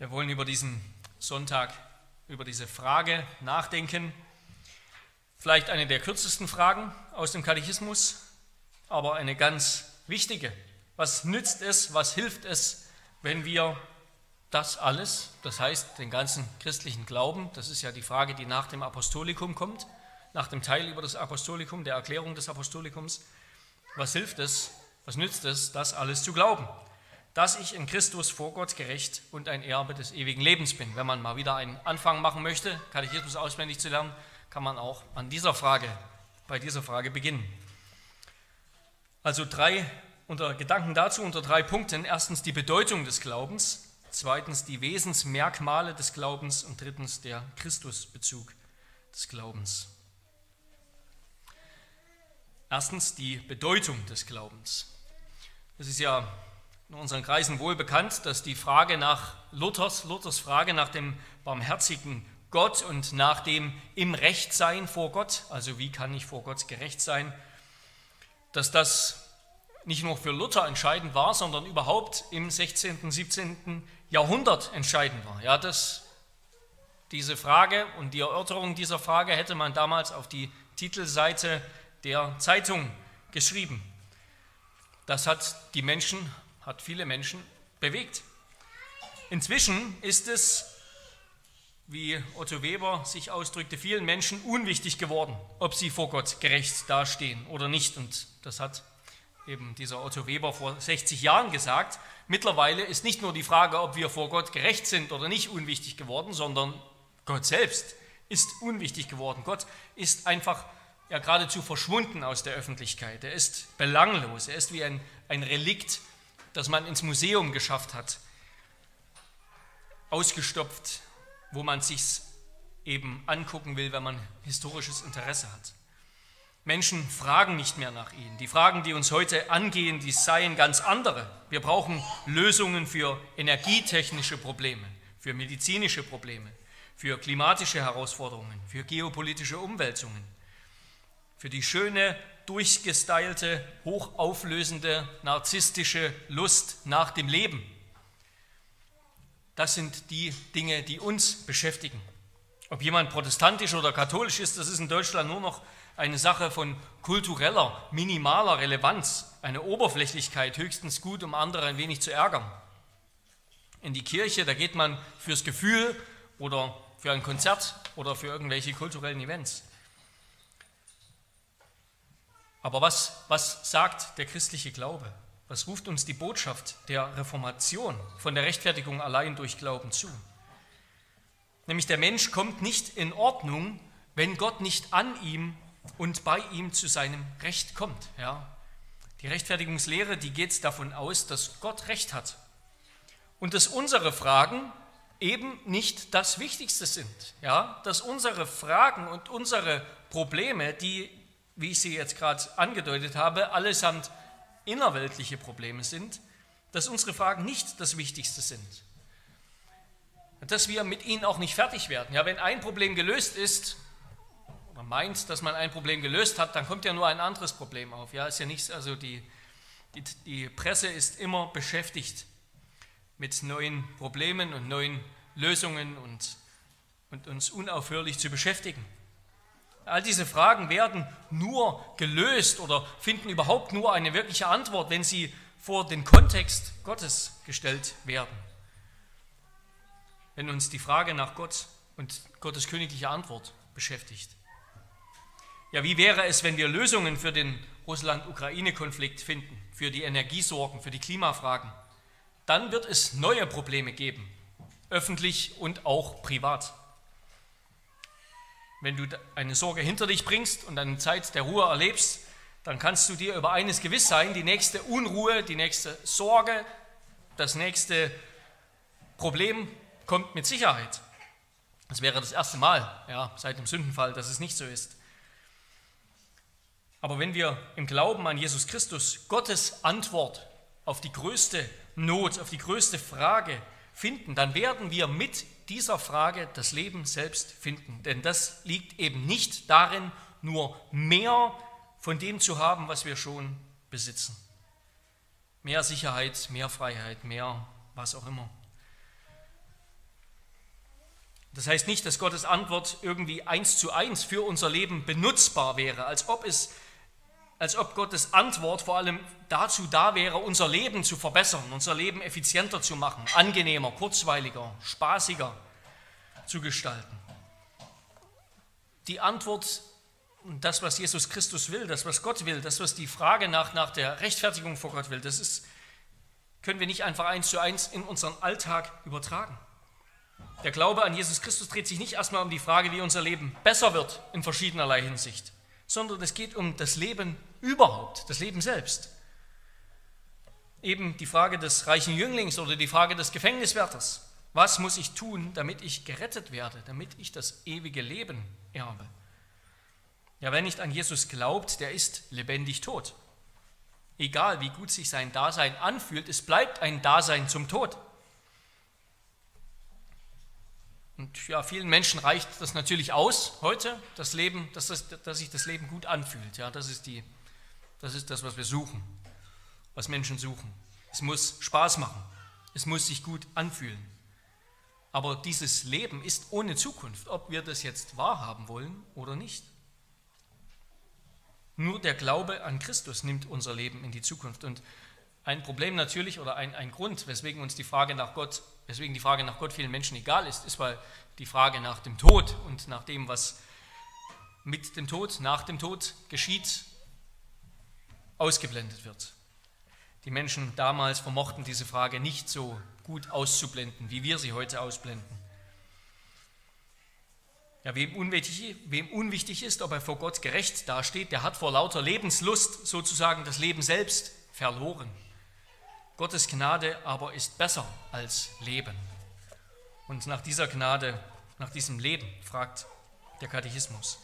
Wir wollen über diesen Sonntag, über diese Frage nachdenken. Vielleicht eine der kürzesten Fragen aus dem Katechismus, aber eine ganz wichtige. Was nützt es, was hilft es, wenn wir das alles, das heißt den ganzen christlichen Glauben, das ist ja die Frage, die nach dem Apostolikum kommt, nach dem Teil über das Apostolikum, der Erklärung des Apostolikums, was hilft es, was nützt es, das alles zu glauben? Dass ich in Christus vor Gott gerecht und ein Erbe des ewigen Lebens bin. Wenn man mal wieder einen Anfang machen möchte, Katechismus auswendig zu lernen, kann man auch an dieser Frage, bei dieser Frage beginnen. Also drei unter Gedanken dazu unter drei Punkten. Erstens die Bedeutung des Glaubens, zweitens die Wesensmerkmale des Glaubens und drittens der Christusbezug des Glaubens. Erstens die Bedeutung des Glaubens. Es ist ja in unseren Kreisen wohl bekannt, dass die Frage nach Luthers, Luthers Frage nach dem barmherzigen Gott und nach dem im Recht sein vor Gott, also wie kann ich vor Gott gerecht sein, dass das nicht nur für Luther entscheidend war, sondern überhaupt im 16., und 17. Jahrhundert entscheidend war. Ja, das, diese Frage und die Erörterung dieser Frage hätte man damals auf die Titelseite der Zeitung geschrieben. Das hat die Menschen hat viele Menschen bewegt. Inzwischen ist es, wie Otto Weber sich ausdrückte, vielen Menschen unwichtig geworden, ob sie vor Gott gerecht dastehen oder nicht. Und das hat eben dieser Otto Weber vor 60 Jahren gesagt. Mittlerweile ist nicht nur die Frage, ob wir vor Gott gerecht sind oder nicht, unwichtig geworden, sondern Gott selbst ist unwichtig geworden. Gott ist einfach ja geradezu verschwunden aus der Öffentlichkeit. Er ist belanglos. Er ist wie ein, ein Relikt das man ins Museum geschafft hat, ausgestopft, wo man sich eben angucken will, wenn man historisches Interesse hat. Menschen fragen nicht mehr nach ihnen. Die Fragen, die uns heute angehen, die seien ganz andere. Wir brauchen Lösungen für energietechnische Probleme, für medizinische Probleme, für klimatische Herausforderungen, für geopolitische Umwälzungen, für die schöne durchgestylte, hochauflösende, narzisstische Lust nach dem Leben. Das sind die Dinge, die uns beschäftigen. Ob jemand protestantisch oder katholisch ist, das ist in Deutschland nur noch eine Sache von kultureller, minimaler Relevanz, eine Oberflächlichkeit, höchstens gut, um andere ein wenig zu ärgern. In die Kirche, da geht man fürs Gefühl oder für ein Konzert oder für irgendwelche kulturellen Events. Aber was, was sagt der christliche Glaube? Was ruft uns die Botschaft der Reformation von der Rechtfertigung allein durch Glauben zu? Nämlich der Mensch kommt nicht in Ordnung, wenn Gott nicht an ihm und bei ihm zu seinem Recht kommt. Ja? Die Rechtfertigungslehre, die geht davon aus, dass Gott Recht hat und dass unsere Fragen eben nicht das Wichtigste sind. Ja? Dass unsere Fragen und unsere Probleme, die wie ich sie jetzt gerade angedeutet habe, allesamt innerweltliche Probleme sind, dass unsere Fragen nicht das Wichtigste sind. Dass wir mit ihnen auch nicht fertig werden. Ja, wenn ein Problem gelöst ist, oder meint, dass man ein Problem gelöst hat, dann kommt ja nur ein anderes Problem auf. Ja, ist ja nichts, also die, die, die Presse ist immer beschäftigt mit neuen Problemen und neuen Lösungen und, und uns unaufhörlich zu beschäftigen. All diese Fragen werden nur gelöst oder finden überhaupt nur eine wirkliche Antwort, wenn sie vor den Kontext Gottes gestellt werden. Wenn uns die Frage nach Gott und Gottes königliche Antwort beschäftigt. Ja, wie wäre es, wenn wir Lösungen für den Russland-Ukraine-Konflikt finden, für die Energiesorgen, für die Klimafragen? Dann wird es neue Probleme geben, öffentlich und auch privat. Wenn du eine Sorge hinter dich bringst und eine Zeit der Ruhe erlebst, dann kannst du dir über eines gewiss sein, die nächste Unruhe, die nächste Sorge, das nächste Problem kommt mit Sicherheit. Das wäre das erste Mal ja, seit dem Sündenfall, dass es nicht so ist. Aber wenn wir im Glauben an Jesus Christus Gottes Antwort auf die größte Not, auf die größte Frage finden, dann werden wir mit dieser Frage das Leben selbst finden. Denn das liegt eben nicht darin, nur mehr von dem zu haben, was wir schon besitzen. Mehr Sicherheit, mehr Freiheit, mehr was auch immer. Das heißt nicht, dass Gottes Antwort irgendwie eins zu eins für unser Leben benutzbar wäre, als ob es als ob Gottes Antwort vor allem dazu da wäre, unser Leben zu verbessern, unser Leben effizienter zu machen, angenehmer, kurzweiliger, spaßiger zu gestalten. Die Antwort, das, was Jesus Christus will, das, was Gott will, das, was die Frage nach, nach der Rechtfertigung vor Gott will, das ist, können wir nicht einfach eins zu eins in unseren Alltag übertragen. Der Glaube an Jesus Christus dreht sich nicht erstmal um die Frage, wie unser Leben besser wird in verschiedenerlei Hinsicht, sondern es geht um das Leben überhaupt, das Leben selbst. Eben die Frage des reichen Jünglings oder die Frage des Gefängniswärters. Was muss ich tun, damit ich gerettet werde, damit ich das ewige Leben erbe? Ja, wer nicht an Jesus glaubt, der ist lebendig tot. Egal wie gut sich sein Dasein anfühlt, es bleibt ein Dasein zum Tod. Und ja, vielen Menschen reicht das natürlich aus heute, das Leben, dass, das, dass sich das Leben gut anfühlt. Ja, das ist, die, das ist das, was wir suchen, was Menschen suchen. Es muss Spaß machen, es muss sich gut anfühlen. Aber dieses Leben ist ohne Zukunft, ob wir das jetzt wahrhaben wollen oder nicht. Nur der Glaube an Christus nimmt unser Leben in die Zukunft. Und ein Problem natürlich oder ein, ein Grund, weswegen uns die Frage nach Gott, weswegen die Frage nach Gott vielen Menschen egal ist, ist, weil die Frage nach dem Tod und nach dem, was mit dem Tod, nach dem Tod geschieht, ausgeblendet wird. Die Menschen damals vermochten diese Frage nicht so gut auszublenden, wie wir sie heute ausblenden. Ja, wem, unwichtig, wem unwichtig ist, ob er vor Gott gerecht dasteht, der hat vor lauter Lebenslust sozusagen das Leben selbst verloren. Gottes Gnade aber ist besser als Leben. Und nach dieser Gnade, nach diesem Leben fragt der Katechismus.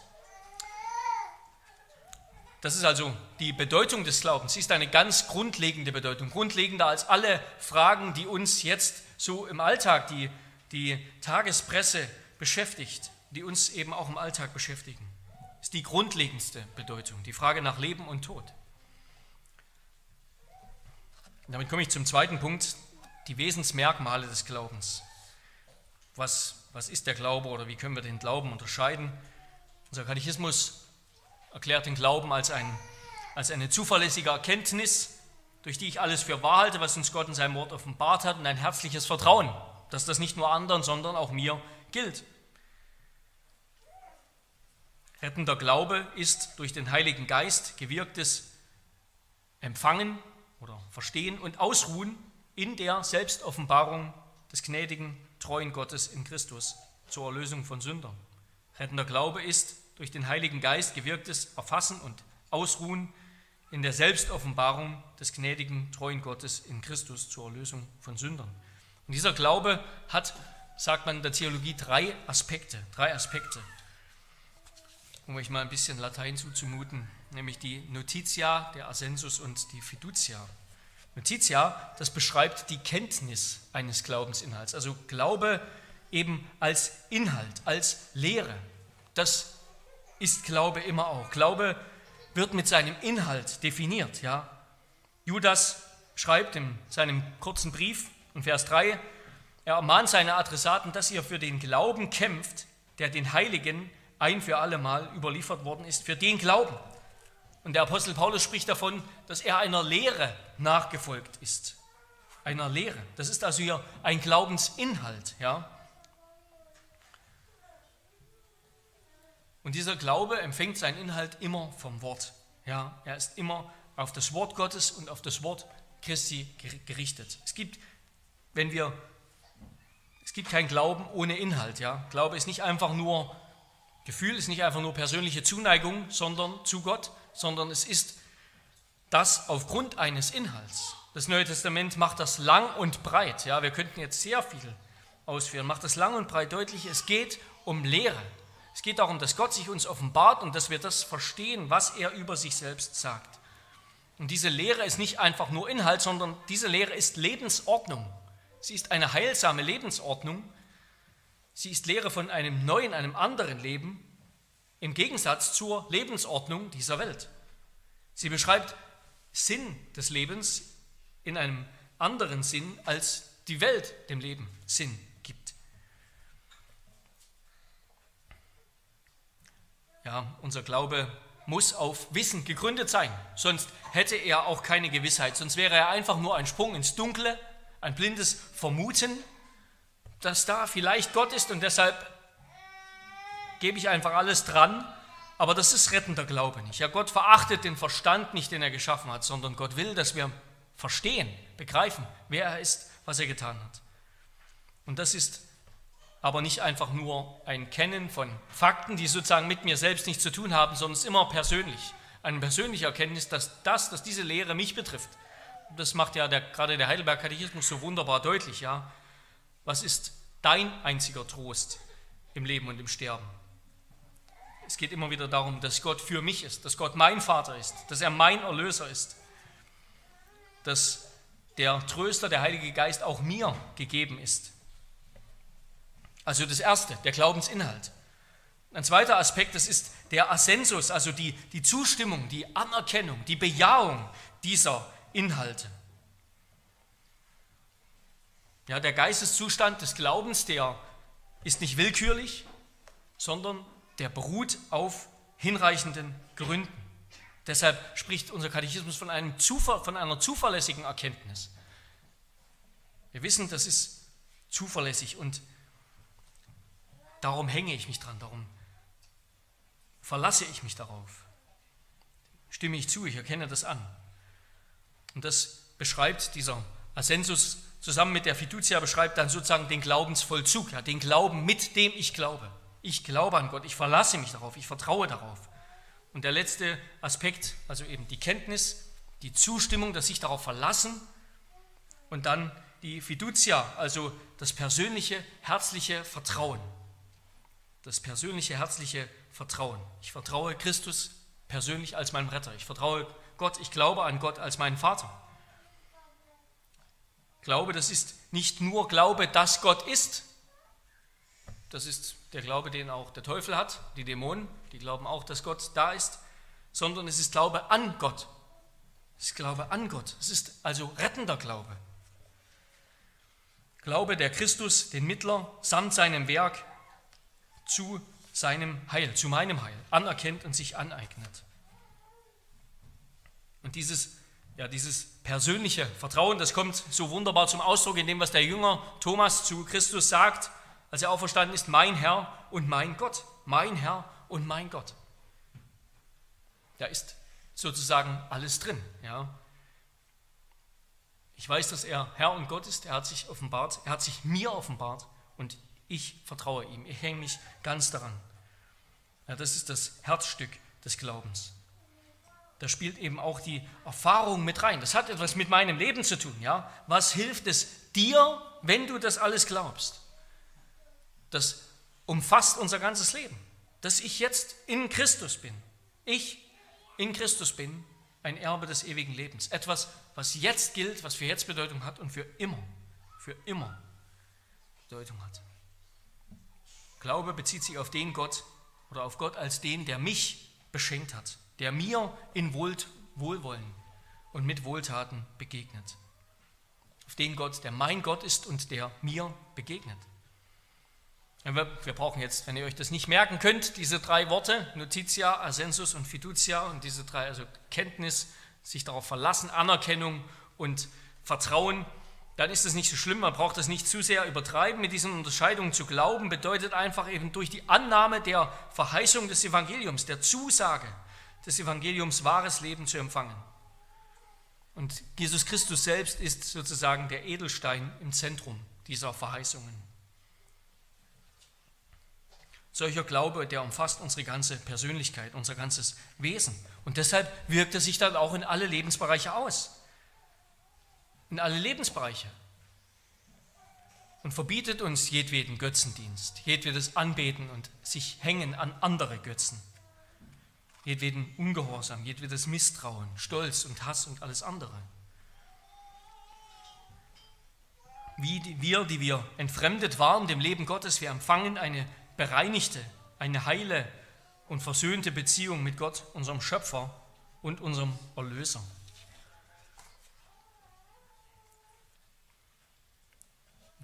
Das ist also die Bedeutung des Glaubens. Sie ist eine ganz grundlegende Bedeutung, grundlegender als alle Fragen, die uns jetzt so im Alltag, die die Tagespresse beschäftigt, die uns eben auch im Alltag beschäftigen. Das ist die grundlegendste Bedeutung, die Frage nach Leben und Tod. Damit komme ich zum zweiten Punkt, die Wesensmerkmale des Glaubens. Was, was ist der Glaube oder wie können wir den Glauben unterscheiden? Unser Katechismus erklärt den Glauben als, ein, als eine zuverlässige Erkenntnis, durch die ich alles für wahr halte, was uns Gott in seinem Wort offenbart hat, und ein herzliches Vertrauen, dass das nicht nur anderen, sondern auch mir gilt. Rettender Glaube ist durch den Heiligen Geist gewirktes Empfangen oder verstehen und ausruhen in der Selbstoffenbarung des gnädigen, treuen Gottes in Christus zur Erlösung von Sündern. Rettender Glaube ist durch den Heiligen Geist gewirktes Erfassen und Ausruhen in der Selbstoffenbarung des gnädigen, treuen Gottes in Christus zur Erlösung von Sündern. Und dieser Glaube hat, sagt man in der Theologie, drei Aspekte, drei Aspekte. Um euch mal ein bisschen Latein zuzumuten, nämlich die Notitia, der Ascensus und die Fiducia. Notitia, das beschreibt die Kenntnis eines Glaubensinhalts, also Glaube eben als Inhalt, als Lehre. Das ist Glaube immer auch. Glaube wird mit seinem Inhalt definiert. Ja? Judas schreibt in seinem kurzen Brief in Vers 3, er ermahnt seine Adressaten, dass ihr für den Glauben kämpft, der den Heiligen ein für allemal überliefert worden ist, für den Glauben. Und der Apostel Paulus spricht davon, dass er einer Lehre nachgefolgt ist. Einer Lehre. Das ist also hier ein Glaubensinhalt. Ja? Und dieser Glaube empfängt seinen Inhalt immer vom Wort. Ja? Er ist immer auf das Wort Gottes und auf das Wort Christi gerichtet. Es gibt, wenn wir, es gibt keinen Glauben ohne Inhalt. Ja? Glaube ist nicht einfach nur Gefühl, ist nicht einfach nur persönliche Zuneigung, sondern zu Gott, sondern es ist das aufgrund eines Inhalts. Das Neue Testament macht das lang und breit. Ja, wir könnten jetzt sehr viel ausführen. Macht das lang und breit deutlich. Es geht um Lehre. Es geht darum, dass Gott sich uns offenbart und dass wir das verstehen, was er über sich selbst sagt. Und diese Lehre ist nicht einfach nur Inhalt, sondern diese Lehre ist Lebensordnung. Sie ist eine heilsame Lebensordnung. Sie ist Lehre von einem neuen, einem anderen Leben, im Gegensatz zur Lebensordnung dieser Welt. Sie beschreibt Sinn des Lebens in einem anderen Sinn, als die Welt dem Leben Sinn gibt. Ja, unser Glaube muss auf Wissen gegründet sein, sonst hätte er auch keine Gewissheit, sonst wäre er einfach nur ein Sprung ins Dunkle, ein blindes Vermuten, dass da vielleicht Gott ist und deshalb gebe ich einfach alles dran, aber das ist rettender Glaube nicht. Ja, Gott verachtet den Verstand nicht, den er geschaffen hat, sondern Gott will, dass wir verstehen, begreifen, wer er ist, was er getan hat. Und das ist aber nicht einfach nur ein Kennen von Fakten, die sozusagen mit mir selbst nichts zu tun haben, sondern es ist immer persönlich. Eine persönliche Erkenntnis, dass das, dass diese Lehre mich betrifft. Das macht ja der, gerade der Heidelberg-Katechismus so wunderbar deutlich. Ja? Was ist dein einziger Trost im Leben und im Sterben? Es geht immer wieder darum, dass Gott für mich ist, dass Gott mein Vater ist, dass er mein Erlöser ist, dass der Tröster, der Heilige Geist auch mir gegeben ist also das Erste, der Glaubensinhalt. Ein zweiter Aspekt, das ist der Assensus, also die, die Zustimmung, die Anerkennung, die Bejahung dieser Inhalte. Ja, der Geisteszustand des Glaubens, der ist nicht willkürlich, sondern der beruht auf hinreichenden Gründen. Deshalb spricht unser Katechismus von, einem Zuver von einer zuverlässigen Erkenntnis. Wir wissen, das ist zuverlässig und Darum hänge ich mich dran, darum verlasse ich mich darauf. Stimme ich zu, ich erkenne das an. Und das beschreibt dieser Ascensus zusammen mit der Fiducia, beschreibt dann sozusagen den Glaubensvollzug, ja, den Glauben, mit dem ich glaube. Ich glaube an Gott, ich verlasse mich darauf, ich vertraue darauf. Und der letzte Aspekt, also eben die Kenntnis, die Zustimmung, das sich darauf verlassen und dann die Fiducia, also das persönliche, herzliche Vertrauen das persönliche, herzliche Vertrauen. Ich vertraue Christus persönlich als meinem Retter. Ich vertraue Gott, ich glaube an Gott als meinen Vater. Glaube, das ist nicht nur Glaube, dass Gott ist. Das ist der Glaube, den auch der Teufel hat, die Dämonen, die glauben auch, dass Gott da ist, sondern es ist Glaube an Gott. Es ist Glaube an Gott. Es ist also rettender Glaube. Glaube, der Christus, den Mittler, samt seinem Werk zu seinem Heil, zu meinem Heil anerkennt und sich aneignet. Und dieses, ja, dieses persönliche Vertrauen, das kommt so wunderbar zum Ausdruck in dem, was der Jünger Thomas zu Christus sagt, als er auferstanden ist, mein Herr und mein Gott, mein Herr und mein Gott. Da ist sozusagen alles drin. Ja. Ich weiß, dass er Herr und Gott ist, er hat sich offenbart, er hat sich mir offenbart und ich vertraue ihm. Ich hänge mich ganz daran. Ja, das ist das Herzstück des Glaubens. Da spielt eben auch die Erfahrung mit rein. Das hat etwas mit meinem Leben zu tun. Ja? Was hilft es dir, wenn du das alles glaubst? Das umfasst unser ganzes Leben. Dass ich jetzt in Christus bin. Ich in Christus bin, ein Erbe des ewigen Lebens. Etwas, was jetzt gilt, was für jetzt Bedeutung hat und für immer, für immer Bedeutung hat. Glaube bezieht sich auf den Gott oder auf Gott als den, der mich beschenkt hat, der mir in Wohlwollen und mit Wohltaten begegnet. Auf den Gott, der mein Gott ist und der mir begegnet. Wir brauchen jetzt, wenn ihr euch das nicht merken könnt, diese drei Worte, Notitia, Ascensus und Fiducia und diese drei, also Kenntnis, sich darauf verlassen, Anerkennung und Vertrauen, dann ist es nicht so schlimm, man braucht das nicht zu sehr übertreiben. Mit diesen Unterscheidungen zu glauben bedeutet einfach eben durch die Annahme der Verheißung des Evangeliums, der Zusage des Evangeliums wahres Leben zu empfangen. Und Jesus Christus selbst ist sozusagen der Edelstein im Zentrum dieser Verheißungen. Solcher Glaube, der umfasst unsere ganze Persönlichkeit, unser ganzes Wesen. Und deshalb wirkt er sich dann auch in alle Lebensbereiche aus in alle Lebensbereiche und verbietet uns jedweden Götzendienst, jedwedes Anbeten und sich hängen an andere Götzen, jedweden Ungehorsam, jedwedes Misstrauen, Stolz und Hass und alles andere. Wie wir, die wir entfremdet waren dem Leben Gottes, wir empfangen eine bereinigte, eine heile und versöhnte Beziehung mit Gott, unserem Schöpfer und unserem Erlöser.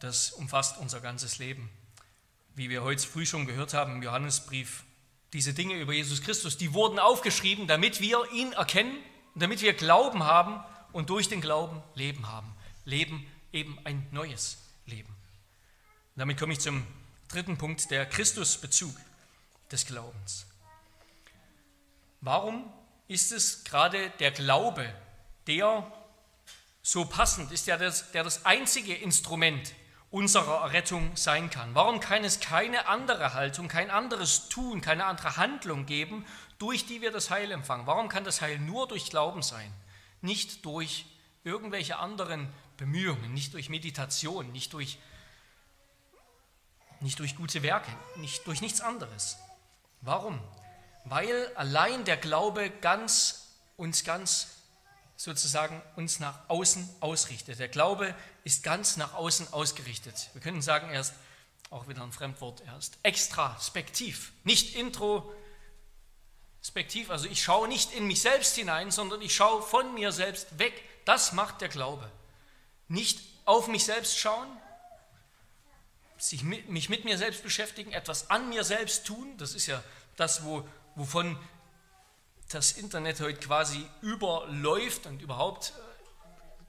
Das umfasst unser ganzes Leben. Wie wir heute früh schon gehört haben im Johannesbrief, diese Dinge über Jesus Christus, die wurden aufgeschrieben, damit wir ihn erkennen, damit wir Glauben haben und durch den Glauben Leben haben. Leben, eben ein neues Leben. Und damit komme ich zum dritten Punkt, der Christusbezug des Glaubens. Warum ist es gerade der Glaube, der so passend ist, der das, der das einzige Instrument unserer Errettung sein kann? Warum kann es keine andere Haltung, kein anderes Tun, keine andere Handlung geben, durch die wir das Heil empfangen? Warum kann das Heil nur durch Glauben sein, nicht durch irgendwelche anderen Bemühungen, nicht durch Meditation, nicht durch, nicht durch gute Werke, nicht durch nichts anderes? Warum? Weil allein der Glaube ganz, uns ganz sozusagen uns nach außen ausrichtet. Der Glaube ist ganz nach außen ausgerichtet. Wir können sagen, er ist auch wieder ein Fremdwort, er ist extraspektiv, nicht introspektiv. Also ich schaue nicht in mich selbst hinein, sondern ich schaue von mir selbst weg. Das macht der Glaube. Nicht auf mich selbst schauen, sich mit, mich mit mir selbst beschäftigen, etwas an mir selbst tun. Das ist ja das, wo, wovon das Internet heute quasi überläuft und überhaupt äh,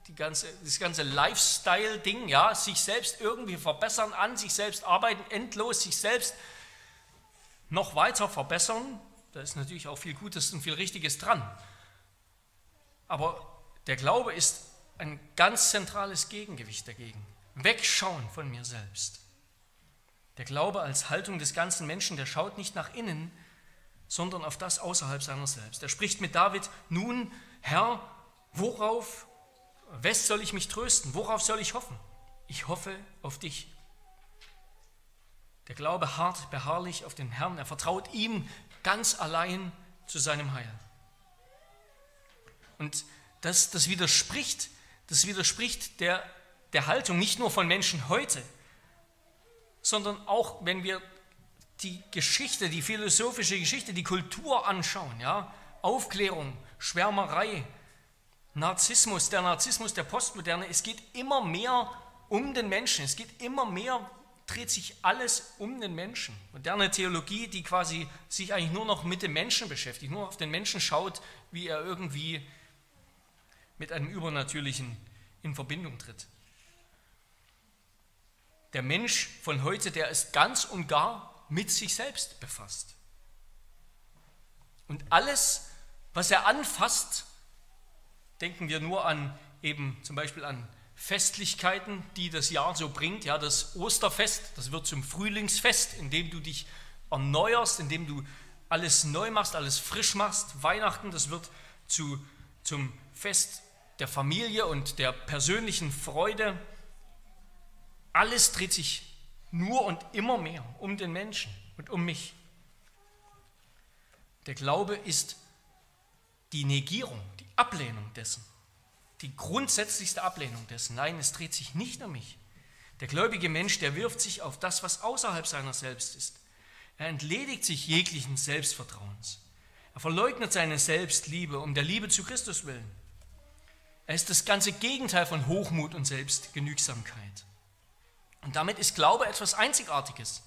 die ganze, das ganze Lifestyle-Ding, ja, sich selbst irgendwie verbessern, an sich selbst arbeiten, endlos sich selbst noch weiter verbessern. Da ist natürlich auch viel Gutes und viel Richtiges dran. Aber der Glaube ist ein ganz zentrales Gegengewicht dagegen. Wegschauen von mir selbst. Der Glaube als Haltung des ganzen Menschen, der schaut nicht nach innen, sondern auf das außerhalb seiner selbst. Er spricht mit David, nun, Herr, worauf, wes soll ich mich trösten? Worauf soll ich hoffen? Ich hoffe auf dich. Der Glaube hart beharrlich auf den Herrn. Er vertraut ihm ganz allein zu seinem Heil. Und das, das widerspricht, das widerspricht der, der Haltung nicht nur von Menschen heute, sondern auch, wenn wir die Geschichte, die philosophische Geschichte, die Kultur anschauen, ja, Aufklärung, Schwärmerei, Narzissmus, der Narzissmus der Postmoderne, es geht immer mehr um den Menschen, es geht immer mehr, dreht sich alles um den Menschen. Moderne Theologie, die quasi sich eigentlich nur noch mit dem Menschen beschäftigt, nur auf den Menschen schaut, wie er irgendwie mit einem Übernatürlichen in Verbindung tritt. Der Mensch von heute, der ist ganz und gar mit sich selbst befasst. Und alles, was er anfasst, denken wir nur an eben zum Beispiel an Festlichkeiten, die das Jahr so bringt. Ja, das Osterfest, das wird zum Frühlingsfest, in dem du dich erneuerst, in dem du alles neu machst, alles frisch machst. Weihnachten, das wird zu, zum Fest der Familie und der persönlichen Freude. Alles dreht sich nur und immer mehr um den Menschen und um mich. Der Glaube ist die Negierung, Ablehnung dessen, die grundsätzlichste Ablehnung dessen. Nein, es dreht sich nicht um mich. Der gläubige Mensch, der wirft sich auf das, was außerhalb seiner selbst ist. Er entledigt sich jeglichen Selbstvertrauens. Er verleugnet seine Selbstliebe um der Liebe zu Christus willen. Er ist das ganze Gegenteil von Hochmut und Selbstgenügsamkeit. Und damit ist Glaube etwas Einzigartiges.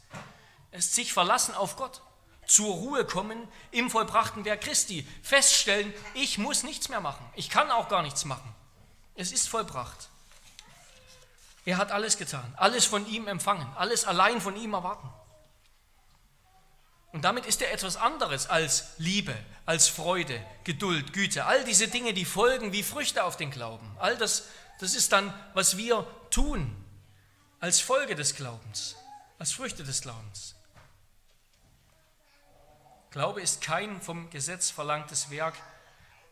Es ist sich verlassen auf Gott, zur Ruhe kommen im vollbrachten Werk Christi, feststellen, ich muss nichts mehr machen, ich kann auch gar nichts machen. Es ist vollbracht. Er hat alles getan, alles von ihm empfangen, alles allein von ihm erwarten. Und damit ist er etwas anderes als Liebe, als Freude, Geduld, Güte. All diese Dinge, die folgen wie Früchte auf den Glauben. All das, das ist dann, was wir tun, als Folge des Glaubens, als Früchte des Glaubens. Glaube ist kein vom Gesetz verlangtes Werk,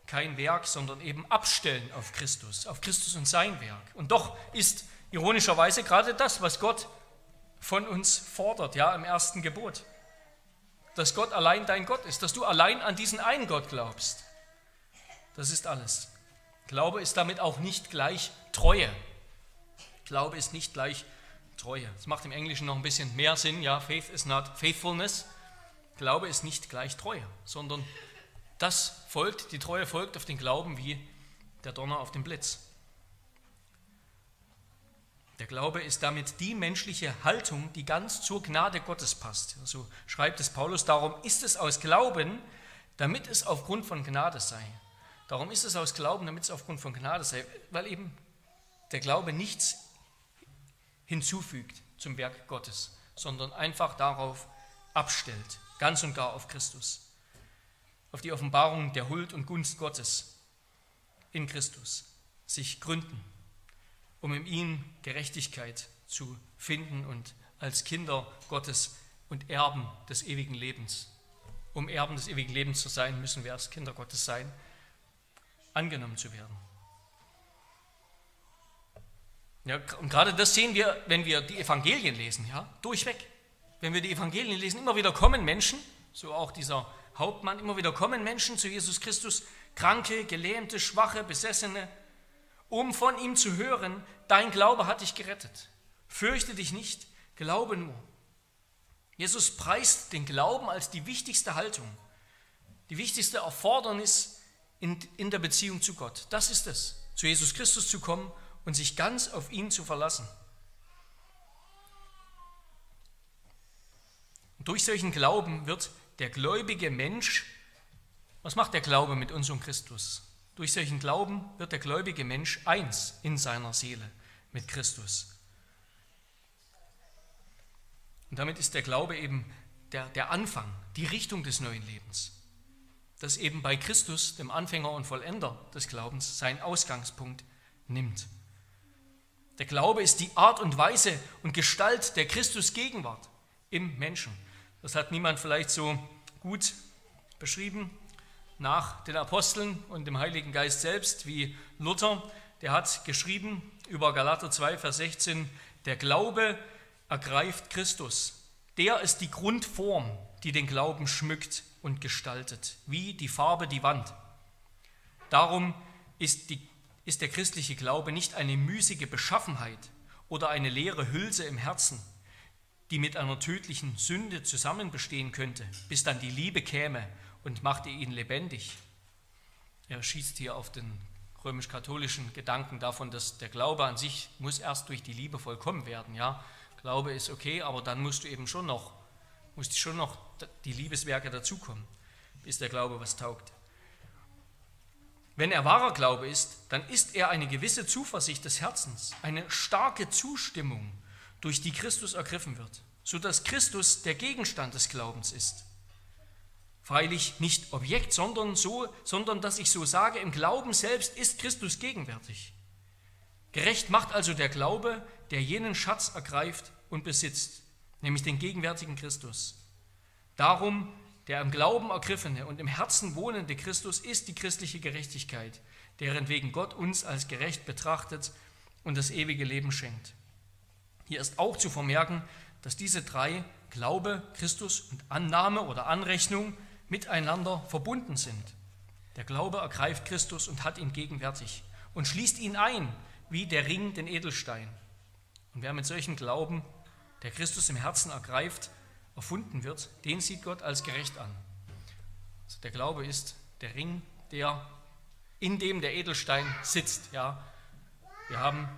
kein Werk, sondern eben Abstellen auf Christus, auf Christus und sein Werk. Und doch ist ironischerweise gerade das, was Gott von uns fordert, ja, im ersten Gebot. Dass Gott allein dein Gott ist, dass du allein an diesen einen Gott glaubst. Das ist alles. Glaube ist damit auch nicht gleich Treue. Glaube ist nicht gleich Treue. Das macht im Englischen noch ein bisschen mehr Sinn. Ja, Faith is not faithfulness. Glaube ist nicht gleich Treue, sondern das folgt, die Treue folgt auf den Glauben wie der Donner auf den Blitz. Der Glaube ist damit die menschliche Haltung, die ganz zur Gnade Gottes passt. So schreibt es Paulus, darum ist es aus Glauben, damit es aufgrund von Gnade sei. Darum ist es aus Glauben, damit es aufgrund von Gnade sei, weil eben der Glaube nichts hinzufügt zum Werk Gottes, sondern einfach darauf abstellt, ganz und gar auf Christus, auf die Offenbarung der Huld und Gunst Gottes in Christus, sich gründen, um in ihm Gerechtigkeit zu finden und als Kinder Gottes und Erben des ewigen Lebens. Um Erben des ewigen Lebens zu sein, müssen wir erst Kinder Gottes sein, angenommen zu werden. Ja, und gerade das sehen wir, wenn wir die Evangelien lesen, ja, durchweg. Wenn wir die Evangelien lesen, immer wieder kommen Menschen, so auch dieser Hauptmann, immer wieder kommen Menschen zu Jesus Christus, Kranke, Gelähmte, Schwache, Besessene, um von ihm zu hören, dein Glaube hat dich gerettet. Fürchte dich nicht, glaube nur. Jesus preist den Glauben als die wichtigste Haltung, die wichtigste Erfordernis in, in der Beziehung zu Gott. Das ist es, zu Jesus Christus zu kommen und sich ganz auf ihn zu verlassen. Und durch solchen Glauben wird der gläubige Mensch, was macht der Glaube mit uns und Christus? Durch solchen Glauben wird der gläubige Mensch eins in seiner Seele mit Christus. Und damit ist der Glaube eben der, der Anfang, die Richtung des neuen Lebens, das eben bei Christus, dem Anfänger und Vollender des Glaubens, seinen Ausgangspunkt nimmt. Der Glaube ist die Art und Weise und Gestalt der Christusgegenwart im Menschen. Das hat niemand vielleicht so gut beschrieben nach den Aposteln und dem Heiligen Geist selbst wie Luther. Der hat geschrieben über Galater 2, Vers 16, der Glaube ergreift Christus. Der ist die Grundform, die den Glauben schmückt und gestaltet, wie die Farbe die Wand. Darum ist die ist der christliche Glaube nicht eine müßige Beschaffenheit oder eine leere Hülse im Herzen, die mit einer tödlichen Sünde zusammen bestehen könnte, bis dann die Liebe käme und machte ihn lebendig. Er schießt hier auf den römisch-katholischen Gedanken davon, dass der Glaube an sich muss erst durch die Liebe vollkommen werden. Ja, Glaube ist okay, aber dann musst du eben schon noch, musst schon noch die Liebeswerke dazukommen, bis der Glaube was taugt. Wenn er wahrer Glaube ist, dann ist er eine gewisse Zuversicht des Herzens, eine starke Zustimmung, durch die Christus ergriffen wird, sodass Christus der Gegenstand des Glaubens ist. Freilich nicht Objekt, sondern so, sondern dass ich so sage, im Glauben selbst ist Christus gegenwärtig. Gerecht macht also der Glaube, der jenen Schatz ergreift und besitzt, nämlich den gegenwärtigen Christus. Darum der im Glauben ergriffene und im Herzen wohnende Christus ist die christliche Gerechtigkeit, deren wegen Gott uns als gerecht betrachtet und das ewige Leben schenkt. Hier ist auch zu vermerken, dass diese drei, Glaube, Christus und Annahme oder Anrechnung, miteinander verbunden sind. Der Glaube ergreift Christus und hat ihn gegenwärtig und schließt ihn ein, wie der Ring den Edelstein. Und wer mit solchem Glauben, der Christus im Herzen ergreift, erfunden wird, den sieht Gott als gerecht an. Also der Glaube ist der Ring, der in dem der Edelstein sitzt. Ja, wir haben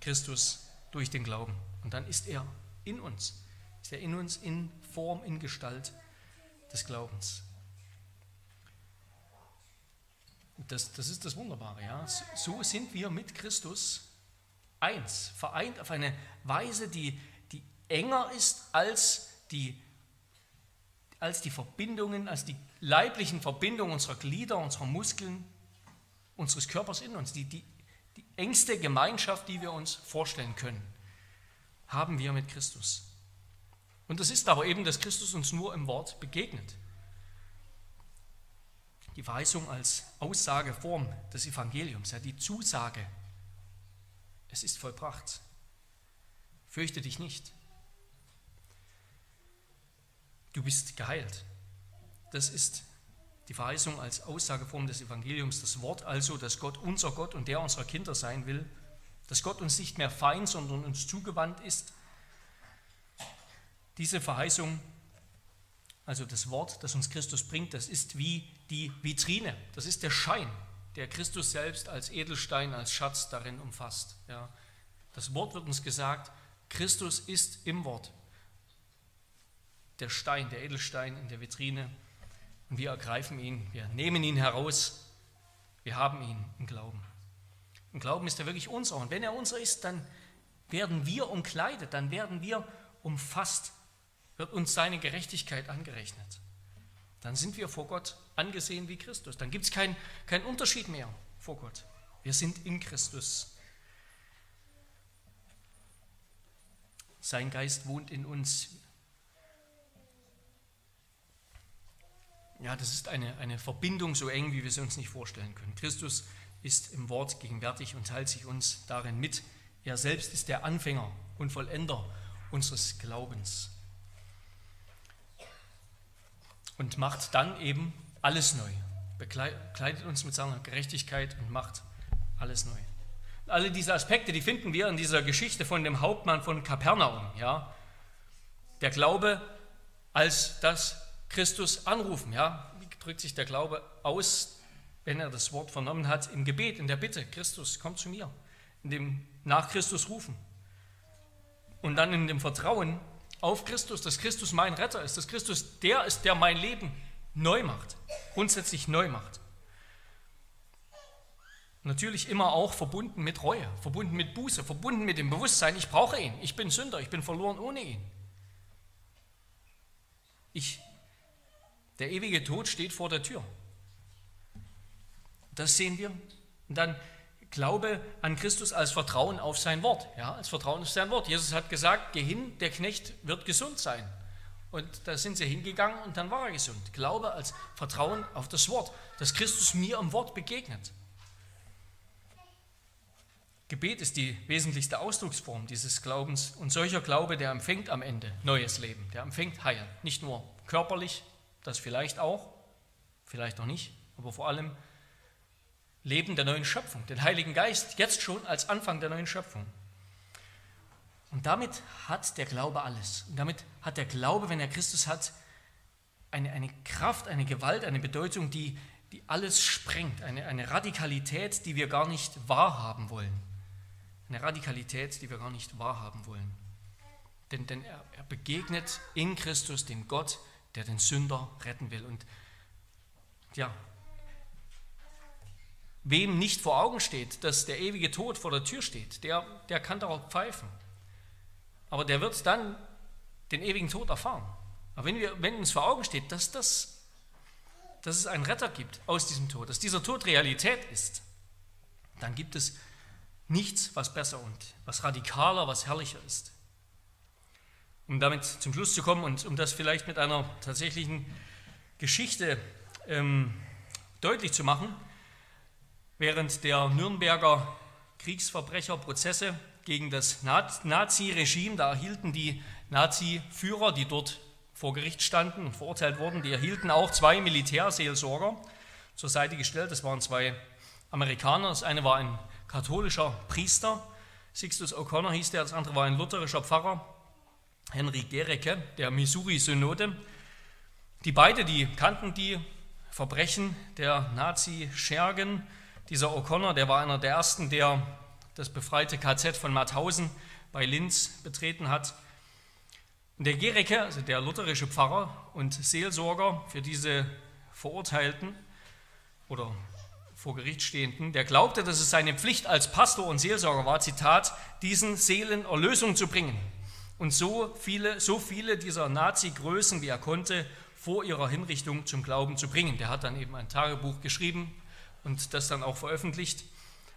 Christus durch den Glauben und dann ist er in uns, ist er in uns in Form, in Gestalt des Glaubens. Das, das ist das Wunderbare. Ja? So sind wir mit Christus eins, vereint auf eine Weise, die, die enger ist als die, als die Verbindungen, als die leiblichen Verbindungen unserer Glieder, unserer Muskeln, unseres Körpers in uns, die, die, die engste Gemeinschaft, die wir uns vorstellen können, haben wir mit Christus. Und das ist aber eben, dass Christus uns nur im Wort begegnet. Die Verheißung als Aussageform des Evangeliums, ja, die Zusage, es ist vollbracht. Fürchte dich nicht du bist geheilt. Das ist die Verheißung als Aussageform des Evangeliums, das Wort also, dass Gott unser Gott und der unserer Kinder sein will, dass Gott uns nicht mehr feind, sondern uns zugewandt ist. Diese Verheißung, also das Wort, das uns Christus bringt, das ist wie die Vitrine, das ist der Schein, der Christus selbst als Edelstein, als Schatz darin umfasst. Ja. Das Wort wird uns gesagt, Christus ist im Wort. Der Stein, der Edelstein in der Vitrine. Und wir ergreifen ihn, wir nehmen ihn heraus, wir haben ihn im Glauben. Im Glauben ist er wirklich unser. Und wenn er unser ist, dann werden wir umkleidet, dann werden wir umfasst, wird uns seine Gerechtigkeit angerechnet. Dann sind wir vor Gott angesehen wie Christus. Dann gibt es keinen kein Unterschied mehr vor Gott. Wir sind in Christus. Sein Geist wohnt in uns. Ja, das ist eine, eine Verbindung so eng, wie wir sie uns nicht vorstellen können. Christus ist im Wort gegenwärtig und teilt sich uns darin mit. Er selbst ist der Anfänger und Vollender unseres Glaubens. Und macht dann eben alles neu. Bekleidet uns mit seiner Gerechtigkeit und macht alles neu. Alle diese Aspekte, die finden wir in dieser Geschichte von dem Hauptmann von Kapernaum. Ja? Der Glaube als das Christus anrufen. Ja? Wie drückt sich der Glaube aus, wenn er das Wort vernommen hat? Im Gebet, in der Bitte, Christus, komm zu mir. In dem nach Christus rufen. Und dann in dem Vertrauen auf Christus, dass Christus mein Retter ist, dass Christus der ist, der mein Leben neu macht, grundsätzlich neu macht. Natürlich immer auch verbunden mit Reue, verbunden mit Buße, verbunden mit dem Bewusstsein, ich brauche ihn, ich bin Sünder, ich bin verloren ohne ihn. Ich, der ewige Tod steht vor der Tür. Das sehen wir. Und dann Glaube an Christus als Vertrauen auf sein Wort. Ja, als Vertrauen auf sein Wort. Jesus hat gesagt, geh hin, der Knecht wird gesund sein. Und da sind sie hingegangen und dann war er gesund. Glaube als Vertrauen auf das Wort, dass Christus mir am Wort begegnet. Gebet ist die wesentlichste Ausdrucksform dieses Glaubens und solcher Glaube, der empfängt am Ende neues Leben, der empfängt Heil. Nicht nur körperlich, das vielleicht auch, vielleicht auch nicht, aber vor allem Leben der neuen Schöpfung, den Heiligen Geist, jetzt schon als Anfang der neuen Schöpfung. Und damit hat der Glaube alles. Und damit hat der Glaube, wenn er Christus hat, eine, eine Kraft, eine Gewalt, eine Bedeutung, die, die alles sprengt. Eine, eine Radikalität, die wir gar nicht wahrhaben wollen. Eine Radikalität, die wir gar nicht wahrhaben wollen. Denn, denn er, er begegnet in Christus dem Gott, der den Sünder retten will. Und ja, Wem nicht vor Augen steht, dass der ewige Tod vor der Tür steht, der, der kann darauf pfeifen. Aber der wird dann den ewigen Tod erfahren. Aber wenn, wir, wenn uns vor Augen steht, dass, das, dass es einen Retter gibt aus diesem Tod, dass dieser Tod Realität ist, dann gibt es nichts, was besser und was radikaler, was herrlicher ist. Um damit zum Schluss zu kommen und um das vielleicht mit einer tatsächlichen Geschichte ähm, deutlich zu machen, Während der Nürnberger Kriegsverbrecherprozesse gegen das Nazi-Regime, da erhielten die Nazi-Führer, die dort vor Gericht standen und verurteilt wurden, die erhielten auch zwei Militärseelsorger zur Seite gestellt. Das waren zwei Amerikaner. Das eine war ein katholischer Priester, Sixtus O'Connor hieß der, das andere war ein lutherischer Pfarrer, Henry Gericke, der Missouri-Synode. Die beide, die kannten die Verbrechen der Nazi-Schergen, dieser O'Connor, der war einer der ersten, der das befreite KZ von Mauthausen bei Linz betreten hat. Der Gericke, also der lutherische Pfarrer und Seelsorger für diese Verurteilten oder vor Gericht stehenden, der glaubte, dass es seine Pflicht als Pastor und Seelsorger war, Zitat, diesen Seelen Erlösung zu bringen und so viele, so viele dieser Nazi-Größen, wie er konnte, vor ihrer Hinrichtung zum Glauben zu bringen. Der hat dann eben ein Tagebuch geschrieben, und das dann auch veröffentlicht.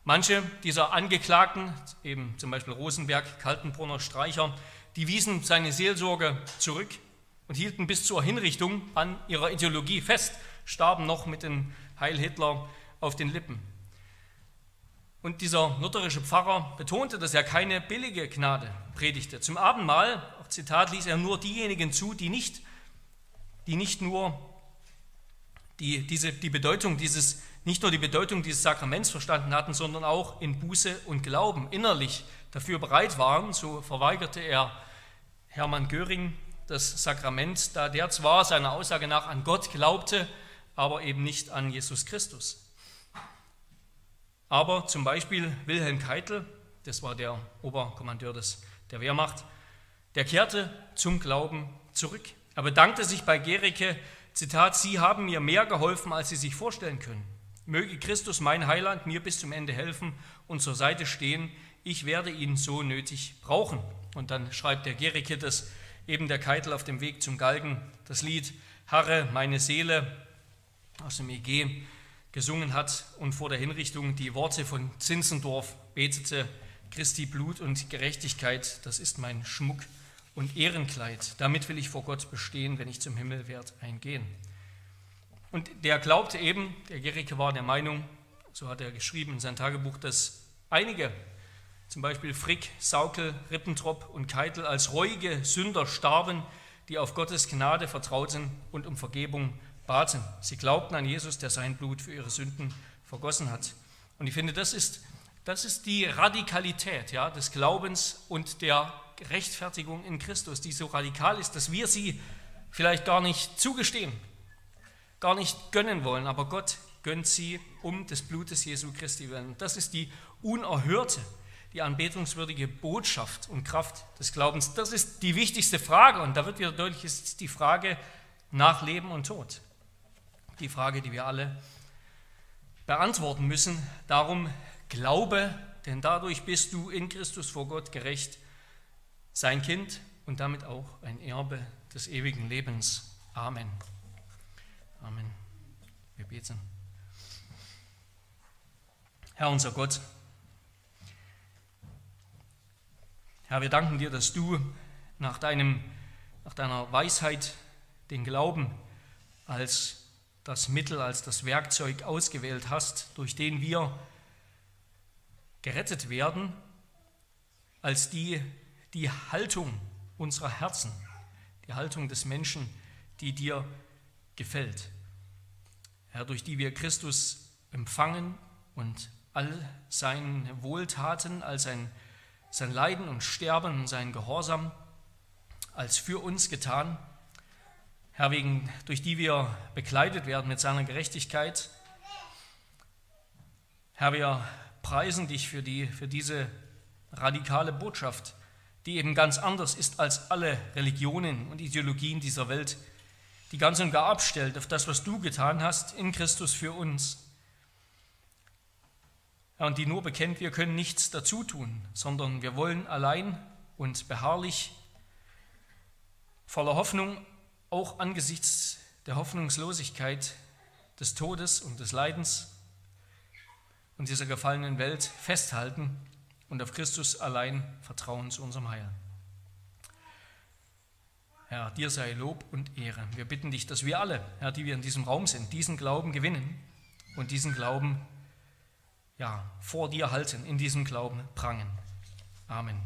Manche dieser Angeklagten, eben zum Beispiel Rosenberg, Kaltenbrunner, Streicher, die wiesen seine Seelsorge zurück und hielten bis zur Hinrichtung an ihrer Ideologie fest, starben noch mit dem Heil Hitler auf den Lippen. Und dieser lutherische Pfarrer betonte, dass er keine billige Gnade predigte. Zum Abendmahl, Zitat, ließ er nur diejenigen zu, die nicht, die nicht nur die, diese, die Bedeutung dieses nicht nur die Bedeutung dieses Sakraments verstanden hatten, sondern auch in Buße und Glauben innerlich dafür bereit waren. So verweigerte er Hermann Göring das Sakrament, da der zwar seiner Aussage nach an Gott glaubte, aber eben nicht an Jesus Christus. Aber zum Beispiel Wilhelm Keitel, das war der Oberkommandeur des, der Wehrmacht, der kehrte zum Glauben zurück. Er bedankte sich bei Gericke, Zitat, Sie haben mir mehr geholfen, als Sie sich vorstellen können. Möge Christus, mein Heiland, mir bis zum Ende helfen und zur Seite stehen. Ich werde ihn so nötig brauchen. Und dann schreibt der Gericke, dass eben der Keitel auf dem Weg zum Galgen das Lied Harre, meine Seele aus dem EG gesungen hat und vor der Hinrichtung die Worte von Zinzendorf betete, Christi Blut und Gerechtigkeit, das ist mein Schmuck und Ehrenkleid. Damit will ich vor Gott bestehen, wenn ich zum Himmel werde eingehen. Und der glaubte eben, der Gericke war der Meinung, so hat er geschrieben in sein Tagebuch, dass einige, zum Beispiel Frick, Saukel, Rippentrop und Keitel, als reuige Sünder starben, die auf Gottes Gnade vertrauten und um Vergebung baten. Sie glaubten an Jesus, der sein Blut für ihre Sünden vergossen hat. Und ich finde, das ist, das ist die Radikalität ja, des Glaubens und der Rechtfertigung in Christus, die so radikal ist, dass wir sie vielleicht gar nicht zugestehen, gar nicht gönnen wollen, aber Gott gönnt sie um des Blutes Jesu Christi willen. Das ist die unerhörte die anbetungswürdige Botschaft und Kraft des Glaubens. Das ist die wichtigste Frage und da wird wieder deutlich, ist die Frage nach Leben und Tod. Die Frage, die wir alle beantworten müssen. Darum glaube, denn dadurch bist du in Christus vor Gott gerecht, sein Kind und damit auch ein Erbe des ewigen Lebens. Amen. Amen. Wir beten. Herr unser Gott, Herr, wir danken dir, dass du nach, deinem, nach deiner Weisheit den Glauben als das Mittel, als das Werkzeug ausgewählt hast, durch den wir gerettet werden, als die, die Haltung unserer Herzen, die Haltung des Menschen, die dir gefällt. Herr, durch die wir Christus empfangen und all seine Wohltaten als ein sein Leiden und Sterben und sein Gehorsam als für uns getan. Herr, wegen, durch die wir bekleidet werden mit seiner Gerechtigkeit. Herr, wir preisen dich für, die, für diese radikale Botschaft, die eben ganz anders ist als alle Religionen und Ideologien dieser Welt, die ganz und gar abstellt auf das, was du getan hast in Christus für uns und die nur bekennt, wir können nichts dazu tun, sondern wir wollen allein und beharrlich voller Hoffnung, auch angesichts der Hoffnungslosigkeit des Todes und des Leidens und dieser gefallenen Welt festhalten und auf Christus allein vertrauen zu unserem Heil. Herr, dir sei Lob und Ehre. Wir bitten dich, dass wir alle, Herr, die wir in diesem Raum sind, diesen Glauben gewinnen und diesen Glauben ja, vor dir halten, in diesem Glauben prangen. Amen.